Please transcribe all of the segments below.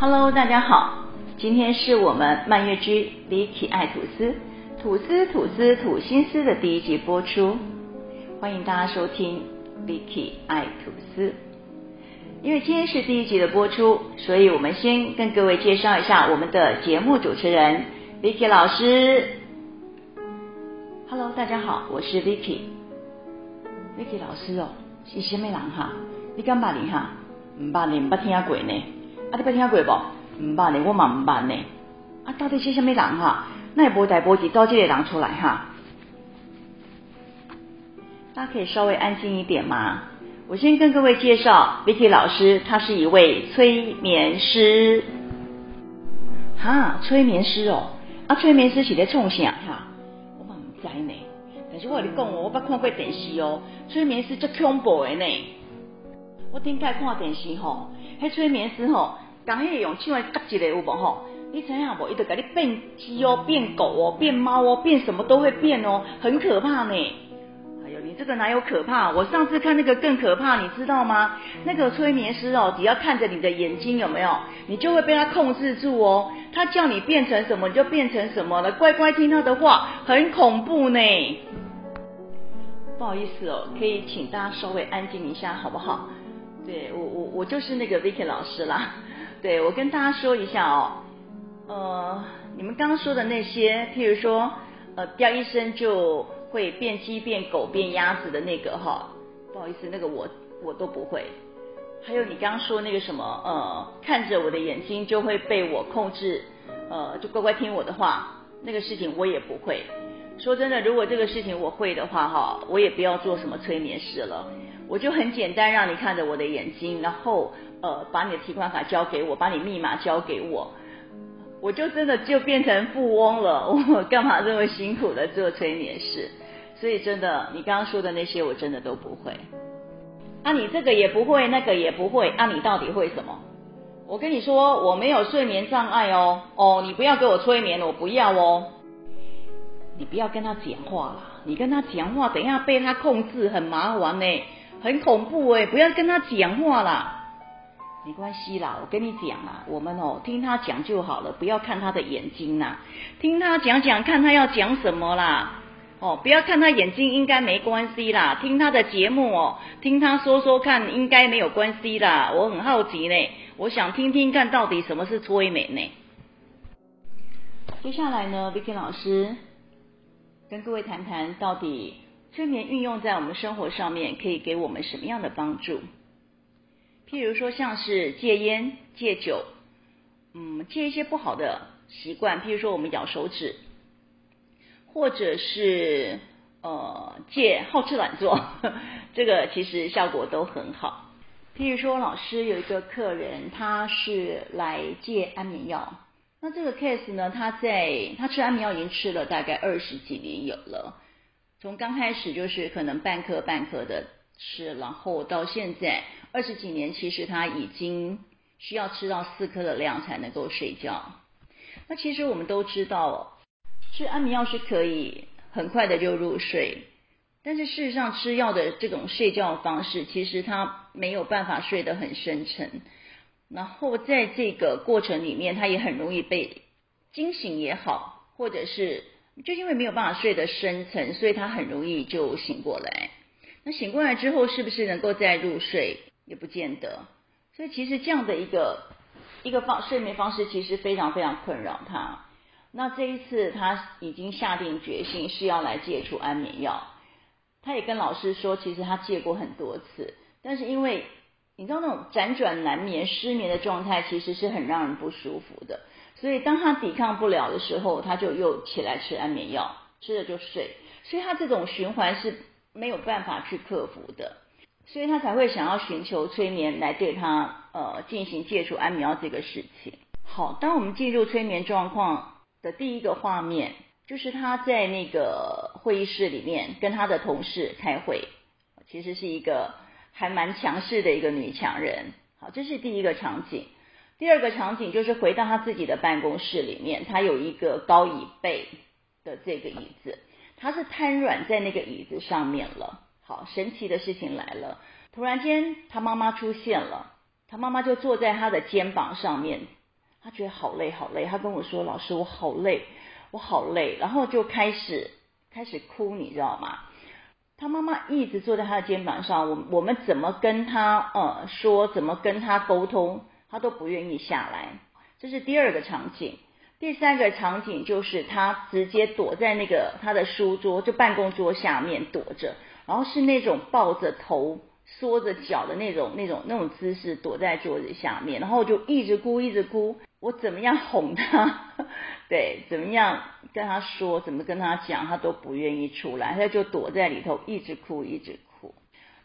Hello，大家好，今天是我们蔓越莓 Vicky 爱吐司吐司吐司吐心思的第一集播出，欢迎大家收听 Vicky 爱吐司。因为今天是第一集的播出，所以我们先跟各位介绍一下我们的节目主持人 Vicky 老师。Hello，大家好，我是 Vicky。Vicky 老师哦，是什么人哈？你敢捌你哈？唔捌你，唔捌听过呢？啊，你捌听过不？唔捌呢，我嘛唔捌呢。啊，到底是什么人哈？那也无代无志找这个人出来哈。大家可以稍微安静一点吗？我先跟各位介绍，Vicky 老师，他是一位催眠师。哈，催眠师哦，啊，催眠师是在创啥哈？我嘛唔知呢。但是我跟你讲哦，我捌看过电视哦，催眠师足恐怖的呢。我顶摆看电视吼，迄催眠师吼，刚迄个用手来夹一个有无吼？你知影无？伊就甲你变鸡哦，变狗哦，变猫哦，变什么都会变哦，很可怕呢。哎呦，你这个哪有可怕？我上次看那个更可怕，你知道吗？那个催眠师哦，只要看着你的眼睛有没有，你就会被他控制住哦。他叫你变成什么，你就变成什么了。乖乖听他的话，很恐怖呢。不好意思哦，可以请大家稍微安静一下，好不好？对，我我我就是那个 Vicky 老师啦。对，我跟大家说一下哦，呃，你们刚刚说的那些，譬如说，呃，掉一声就。会变鸡、变狗、变鸭子的那个哈，不好意思，那个我我都不会。还有你刚刚说那个什么，呃，看着我的眼睛就会被我控制，呃，就乖乖听我的话，那个事情我也不会。说真的，如果这个事情我会的话哈，我也不要做什么催眠师了，我就很简单，让你看着我的眼睛，然后呃，把你的提款卡交给我，把你密码交给我。我就真的就变成富翁了，我干嘛这么辛苦的做催眠师？所以真的，你刚刚说的那些我真的都不会。啊，你这个也不会，那个也不会，啊，你到底会什么？我跟你说，我没有睡眠障碍哦，哦，你不要给我催眠，我不要哦。你不要跟他讲话啦，你跟他讲话，等一下被他控制，很麻烦呢，很恐怖诶，不要跟他讲话啦。没关系啦，我跟你讲啦，我们哦听他讲就好了，不要看他的眼睛啦，听他讲讲，看他要讲什么啦。哦，不要看他眼睛，应该没关系啦。听他的节目哦，听他说说看，应该没有关系啦。我很好奇呢，我想听听看到底什么是催眠呢？接下来呢，Vicky 老师跟各位谈谈，到底催眠运用在我们生活上面可以给我们什么样的帮助？譬如说，像是戒烟、戒酒，嗯，戒一些不好的习惯，譬如说我们咬手指，或者是呃戒好吃懒做，这个其实效果都很好。譬如说，老师有一个客人，他是来戒安眠药，那这个 case 呢，他在他吃安眠药已经吃了大概二十几年有了，从刚开始就是可能半颗半颗的吃，然后到现在。二十几年，其实他已经需要吃到四颗的量才能够睡觉。那其实我们都知道，吃安眠药是可以很快的就入睡，但是事实上吃药的这种睡觉方式，其实他没有办法睡得很深沉。然后在这个过程里面，他也很容易被惊醒也好，或者是就因为没有办法睡得深沉，所以他很容易就醒过来。那醒过来之后，是不是能够再入睡？也不见得，所以其实这样的一个一个方睡眠方式，其实非常非常困扰他。那这一次他已经下定决心是要来戒除安眠药，他也跟老师说，其实他戒过很多次，但是因为你知道那种辗转难眠、失眠的状态，其实是很让人不舒服的。所以当他抵抗不了的时候，他就又起来吃安眠药，吃了就睡。所以他这种循环是没有办法去克服的。所以他才会想要寻求催眠来对他呃进行戒除安眠药这个事情。好，当我们进入催眠状况的第一个画面，就是他在那个会议室里面跟他的同事开会，其实是一个还蛮强势的一个女强人。好，这是第一个场景。第二个场景就是回到她自己的办公室里面，她有一个高椅背的这个椅子，她是瘫软在那个椅子上面了。好，神奇的事情来了，突然间她妈妈出现了，她妈妈就坐在她的肩膀上面，她觉得好累好累，她跟我说：“老师，我好累，我好累。”然后就开始开始哭，你知道吗？他妈妈一直坐在他的肩膀上，我我们怎么跟他呃说，怎么跟他沟通，他都不愿意下来。这是第二个场景。第三个场景就是他直接躲在那个他的书桌，就办公桌下面躲着，然后是那种抱着头、缩着脚的那种、那种、那种姿势躲在桌子下面，然后就一直哭、一直哭。我怎么样哄他？对，怎么样跟他说，怎么跟他讲，他都不愿意出来，他就躲在里头一直哭、一直哭。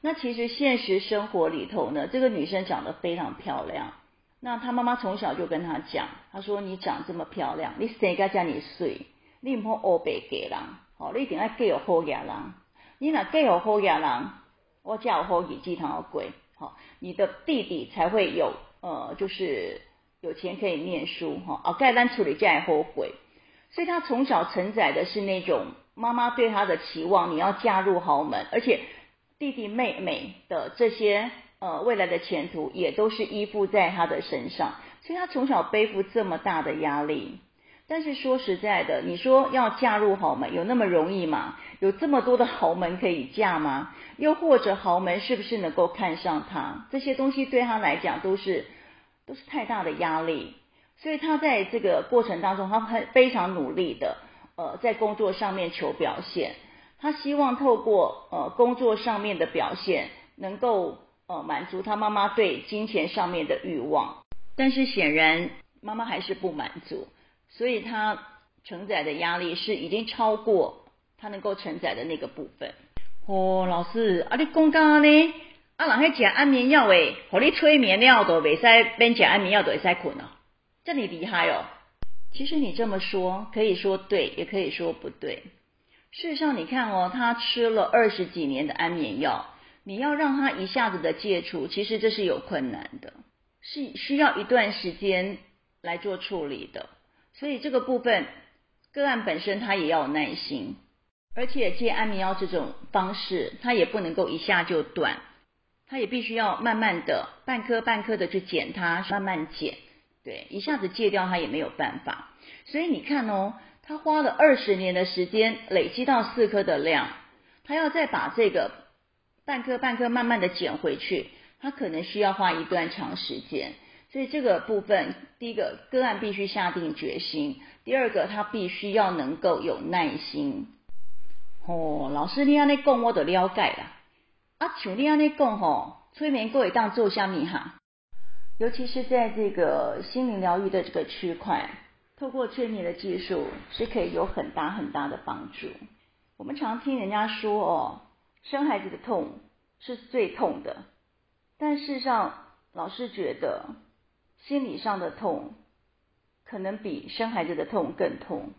那其实现实生活里头呢，这个女生长得非常漂亮。那她妈妈从小就跟她讲，她说：“你长这么漂亮，你生个这么水，你唔好乌白给人，好，你一定要给有好家人。你若给有好家人，我才有好日子通过，好，你的弟弟才会有呃，就是有钱可以念书，哈，哦，盖单处理这样后悔。所以他从小承载的是那种妈妈对他的期望，你要嫁入豪门，而且弟弟妹妹的这些。”呃，未来的前途也都是依附在他的身上，所以他从小背负这么大的压力。但是说实在的，你说要嫁入豪门，有那么容易吗？有这么多的豪门可以嫁吗？又或者豪门是不是能够看上他？这些东西对他来讲都是都是太大的压力。所以他在这个过程当中，他很非常努力的，呃，在工作上面求表现。他希望透过呃工作上面的表现，能够。呃，满足他妈妈对金钱上面的欲望，但是显然妈妈还是不满足，所以他承载的压力是已经超过他能够承载的那个部分。哦，老师，啊，你讲刚刚呢？啊，人喺食安眠药诶，互你催眠了都未使，免食安眠药都会使困哦，这你厉害哦。其实你这么说，可以说对，也可以说不对。事实上，你看哦，他吃了二十几年的安眠药。你要让他一下子的戒除，其实这是有困难的，是需要一段时间来做处理的。所以这个部分，个案本身他也要有耐心，而且戒安眠药这种方式，他也不能够一下就断，他也必须要慢慢的半颗半颗的去减它，慢慢减。对，一下子戒掉他也没有办法。所以你看哦，他花了二十年的时间累积到四颗的量，他要再把这个。半颗半颗慢慢的减回去，他可能需要花一段长时间，所以这个部分，第一个个案必须下定决心，第二个他必须要能够有耐心。哦，老师你安尼讲我都了解了，啊，像你安尼讲吼，催眠各位当做虾米哈？尤其是在这个心灵疗愈的这个区块，透过催眠的技术是可以有很大很大的帮助。我们常听人家说哦。生孩子的痛是最痛的，但事实上，老师觉得心理上的痛可能比生孩子的痛更痛。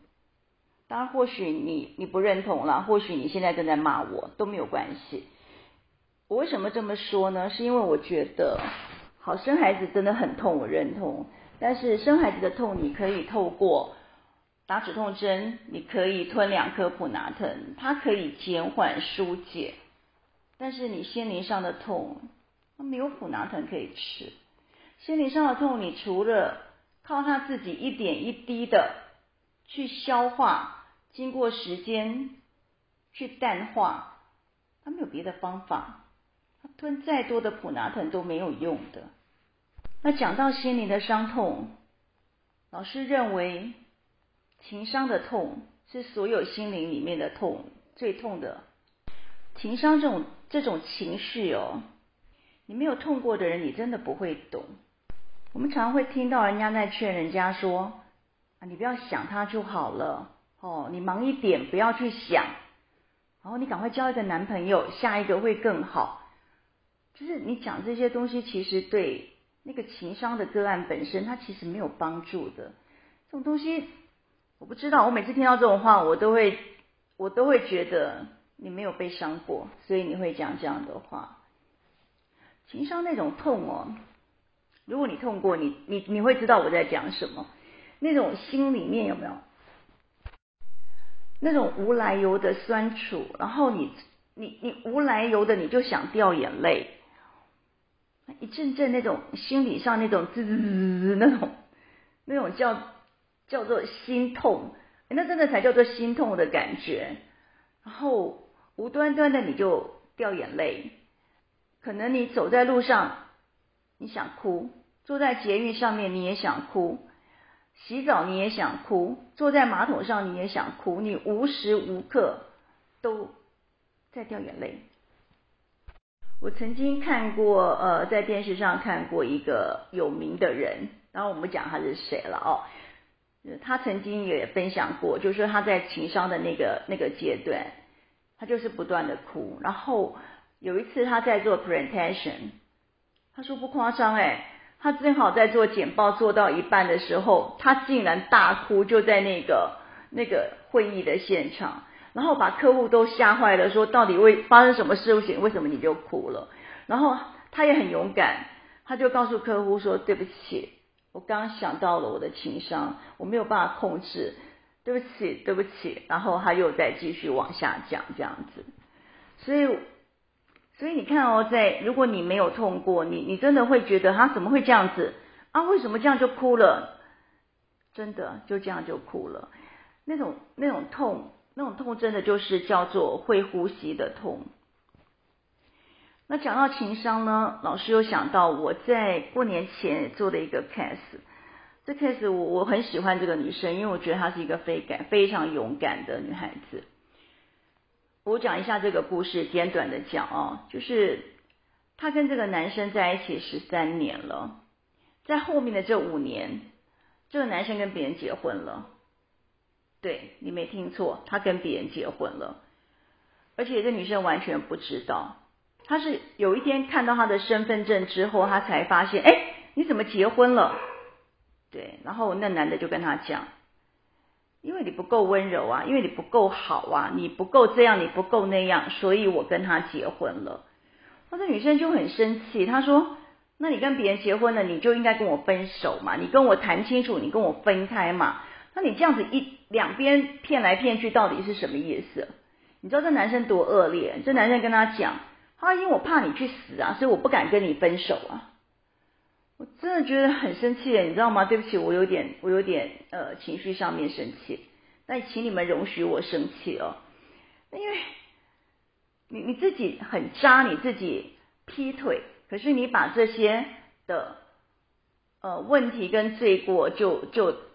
当然，或许你你不认同了，或许你现在正在骂我都没有关系。我为什么这么说呢？是因为我觉得，好，生孩子真的很痛，我认同。但是生孩子的痛，你可以透过。打止痛针，你可以吞两颗普拿疼，它可以减缓疏解。但是你心灵上的痛，它没有普拿疼可以吃。心灵上的痛，你除了靠他自己一点一滴的去消化，经过时间去淡化，它没有别的方法。吞再多的普拿疼都没有用的。那讲到心灵的伤痛，老师认为。情伤的痛是所有心灵里面的痛最痛的。情伤这种这种情绪哦，你没有痛过的人，你真的不会懂。我们常会听到人家在劝人家说：“啊，你不要想他就好了哦，你忙一点，不要去想，然后你赶快交一个男朋友，下一个会更好。”就是你讲这些东西，其实对那个情伤的个案本身，它其实没有帮助的。这种东西。我不知道，我每次听到这种话，我都会，我都会觉得你没有被伤过，所以你会讲这样的话。情商那种痛哦，如果你痛过，你你你会知道我在讲什么。那种心里面有没有那种无来由的酸楚，然后你你你无来由的你就想掉眼泪，一阵阵那种心理上那种滋滋滋滋那种那种叫叫做心痛，那真的才叫做心痛的感觉。然后无端端的你就掉眼泪，可能你走在路上你想哭，坐在捷运上面你也想哭，洗澡你也想哭，坐在马桶上你也想哭，你无时无刻都在掉眼泪。我曾经看过，呃，在电视上看过一个有名的人，然后我们讲他是谁了哦。他曾经也分享过，就是他在情商的那个那个阶段，他就是不断的哭。然后有一次他在做 presentation，他说不夸张哎，他正好在做简报做到一半的时候，他竟然大哭，就在那个那个会议的现场。然后把客户都吓坏了，说到底为发生什么事情？为什么你就哭了？然后他也很勇敢，他就告诉客户说：“对不起，我刚想到了我的情商，我没有办法控制，对不起，对不起。”然后他又再继续往下讲这样子。所以，所以你看哦，在如果你没有痛过，你你真的会觉得他怎么会这样子啊？为什么这样就哭了？真的就这样就哭了，那种那种痛。那种痛真的就是叫做会呼吸的痛。那讲到情商呢，老师又想到我在过年前做的一个 case，这 case 我我很喜欢这个女生，因为我觉得她是一个非感非常勇敢的女孩子。我讲一下这个故事，简短的讲哦，就是她跟这个男生在一起十三年了，在后面的这五年，这个男生跟别人结婚了。对，你没听错，他跟别人结婚了，而且这女生完全不知道。她是有一天看到他的身份证之后，她才发现，哎，你怎么结婚了？对，然后那男的就跟她讲，因为你不够温柔啊，因为你不够好啊，你不够这样，你不够那样，所以我跟他结婚了。那这女生就很生气，她说，那你跟别人结婚了，你就应该跟我分手嘛，你跟我谈清楚，你跟我分开嘛。那你这样子一两边骗来骗去，到底是什么意思？你知道这男生多恶劣？这男生跟他讲，他因为我怕你去死啊，所以我不敢跟你分手啊。我真的觉得很生气，你知道吗？对不起，我有点我有点呃情绪上面生气，但请你们容许我生气哦。因为你你自己很渣，你自己劈腿，可是你把这些的呃问题跟罪过就就。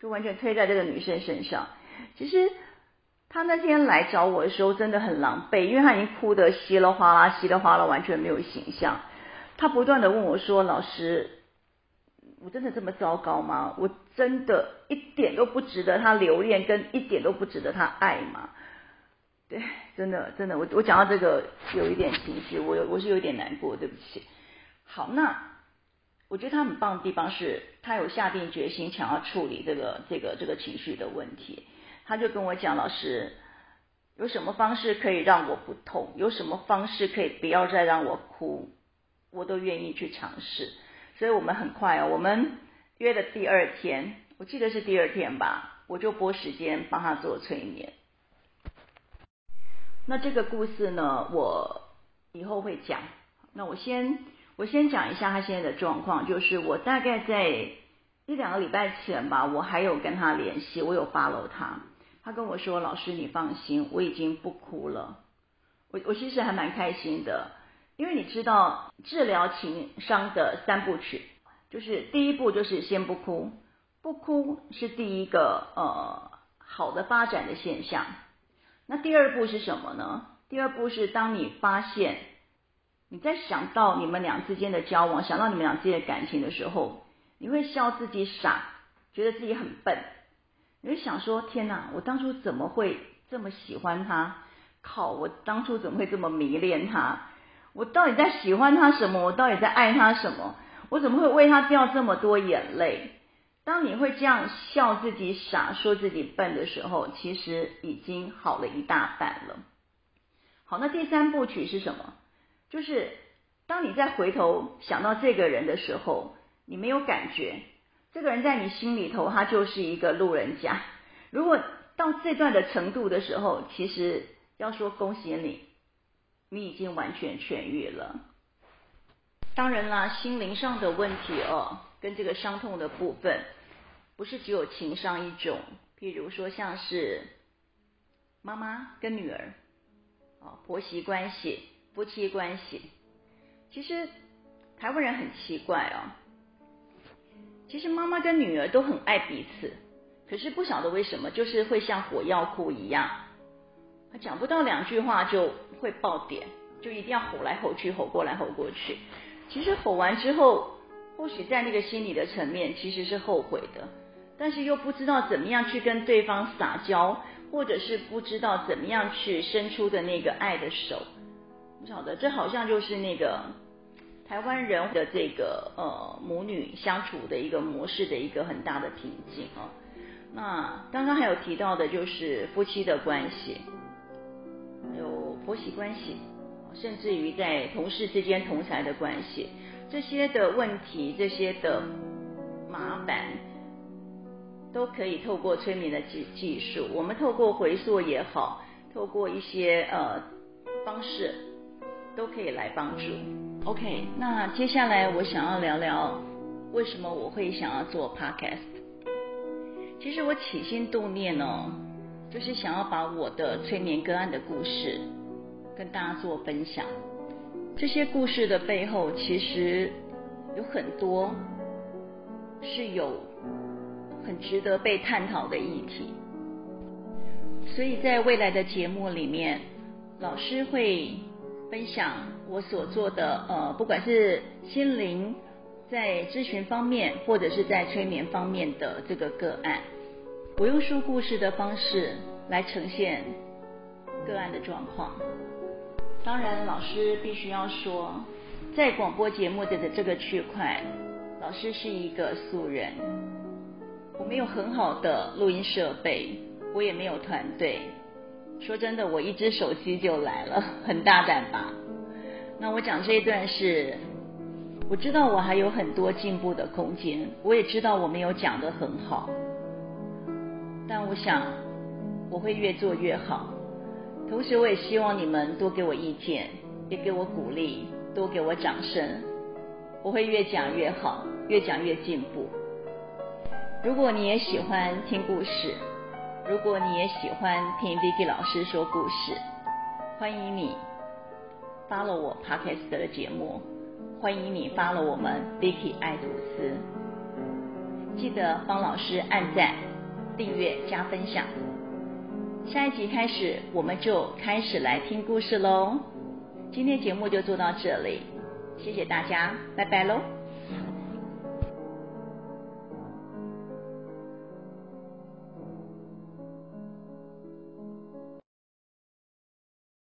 就完全推在这个女生身上。其实她那天来找我的时候真的很狼狈，因为她已经哭得稀里哗啦、稀里哗啦，完全没有形象。她不断的问我说：“老师，我真的这么糟糕吗？我真的一点都不值得她留恋，跟一点都不值得她爱吗？”对，真的真的，我我讲到这个有一点情绪，我有我是有点难过，对不起。好，那。我觉得他很棒的地方是，他有下定决心想要处理这个这个这个情绪的问题。他就跟我讲，老师，有什么方式可以让我不痛？有什么方式可以不要再让我哭？我都愿意去尝试。所以我们很快哦，我们约的第二天，我记得是第二天吧，我就拨时间帮他做催眠。那这个故事呢，我以后会讲。那我先。我先讲一下他现在的状况，就是我大概在一两个礼拜前吧，我还有跟他联系，我有 follow 他。他跟我说：“老师，你放心，我已经不哭了。”我我其实还蛮开心的，因为你知道治疗情伤的三部曲，就是第一步就是先不哭，不哭是第一个呃好的发展的现象。那第二步是什么呢？第二步是当你发现。你在想到你们俩之间的交往，想到你们俩之间的感情的时候，你会笑自己傻，觉得自己很笨。你会想说：天哪，我当初怎么会这么喜欢他？靠，我当初怎么会这么迷恋他？我到底在喜欢他什么？我到底在爱他什么？我怎么会为他掉这么多眼泪？当你会这样笑自己傻，说自己笨的时候，其实已经好了一大半了。好，那第三部曲是什么？就是当你再回头想到这个人的时候，你没有感觉，这个人在你心里头他就是一个路人甲。如果到这段的程度的时候，其实要说恭喜你，你已经完全痊愈了。当然啦，心灵上的问题哦，跟这个伤痛的部分，不是只有情伤一种。譬如说，像是妈妈跟女儿，啊，婆媳关系、夫妻关系，其实台湾人很奇怪哦。其实妈妈跟女儿都很爱彼此，可是不晓得为什么，就是会像火药库一样，讲不到两句话就会爆点，就一定要吼来吼去，吼过来吼过去。其实吼完之后，或许在那个心理的层面其实是后悔的，但是又不知道怎么样去跟对方撒娇，或者是不知道怎么样去伸出的那个爱的手。不晓得，这好像就是那个台湾人的这个呃母女相处的一个模式的一个很大的瓶颈啊。那刚刚还有提到的就是夫妻的关系，有婆媳关系。甚至于在同事之间同侪的关系，这些的问题，这些的麻烦，都可以透过催眠的技技术，我们透过回溯也好，透过一些呃方式，都可以来帮助。OK，那接下来我想要聊聊为什么我会想要做 Podcast。其实我起心动念哦，就是想要把我的催眠个案的故事。跟大家做分享，这些故事的背后其实有很多是有很值得被探讨的议题，所以在未来的节目里面，老师会分享我所做的呃，不管是心灵在咨询方面，或者是在催眠方面的这个个案，我用说故事的方式来呈现个案的状况。当然，老师必须要说，在广播节目的这个区块，老师是一个素人，我没有很好的录音设备，我也没有团队。说真的，我一只手机就来了，很大胆吧？那我讲这一段是，我知道我还有很多进步的空间，我也知道我没有讲得很好，但我想我会越做越好。同时，我也希望你们多给我意见，也给我鼓励，多给我掌声。我会越讲越好，越讲越进步。如果你也喜欢听故事，如果你也喜欢听 Vicky 老师说故事，欢迎你 follow 我 Podcast 的节目，欢迎你 follow 我们 Vicky 爱吐司。记得帮老师按赞、订阅、加分享。下一集开始，我们就开始来听故事喽。今天节目就做到这里，谢谢大家，拜拜喽。